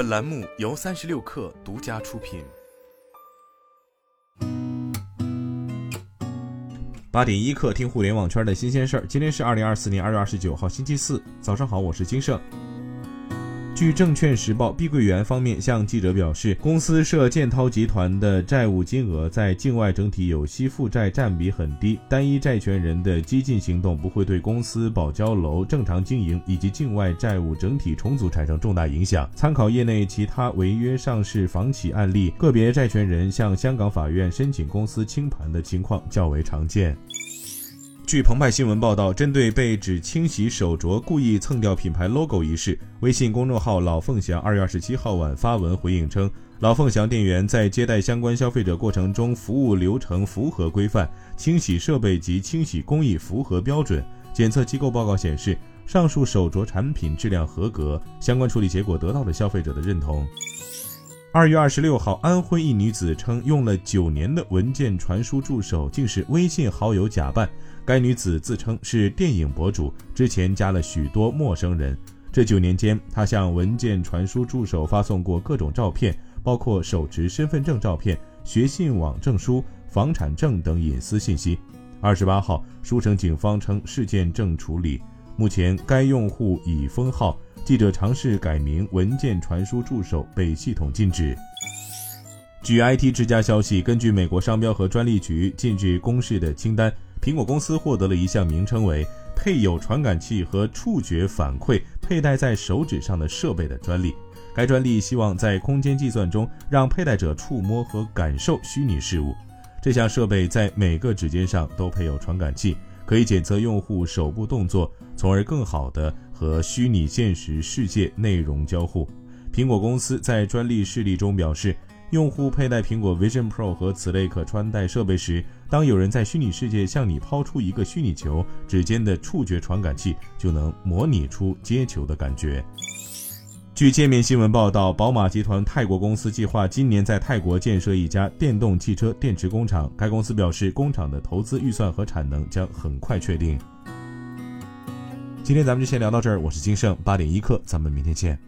本栏目由三十六氪独家出品。八点一刻，听互联网圈的新鲜事儿。今天是二零二四年二月二十九号，星期四，早上好，我是金盛。据证券时报，碧桂园方面向记者表示，公司涉建滔集团的债务金额在境外整体有息负债占比很低，单一债权人的激进行动不会对公司保交楼正常经营以及境外债务整体重组产生重大影响。参考业内其他违约上市房企案例，个别债权人向香港法院申请公司清盘的情况较为常见。据澎湃新闻报道，针对被指清洗手镯故意蹭掉品牌 logo 一事，微信公众号“老凤祥”二月二十七号晚发文回应称，老凤祥店员在接待相关消费者过程中，服务流程符合规范，清洗设备及清洗工艺符合标准。检测机构报告显示，上述手镯产品质量合格，相关处理结果得到了消费者的认同。二月二十六号，安徽一女子称用了九年的文件传输助手竟是微信好友假扮。该女子自称是电影博主，之前加了许多陌生人。这九年间，她向文件传输助手发送过各种照片，包括手持身份证照片、学信网证书、房产证等隐私信息。二十八号，舒城警方称事件正处理，目前该用户已封号。记者尝试改名“文件传输助手”，被系统禁止。据 IT 之家消息，根据美国商标和专利局禁止公示的清单，苹果公司获得了一项名称为“配有传感器和触觉反馈佩戴在手指上的设备”的专利。该专利希望在空间计算中让佩戴者触摸和感受虚拟事物。这项设备在每个指尖上都配有传感器，可以检测用户手部动作，从而更好地。和虚拟现实世界内容交互。苹果公司在专利示例中表示，用户佩戴苹果 Vision Pro 和此类可穿戴设备时，当有人在虚拟世界向你抛出一个虚拟球，指尖的触觉传感器就能模拟出接球的感觉。据界面新闻报道，宝马集团泰国公司计划今年在泰国建设一家电动汽车电池工厂。该公司表示，工厂的投资预算和产能将很快确定。今天咱们就先聊到这儿，我是金盛八点一刻，咱们明天见。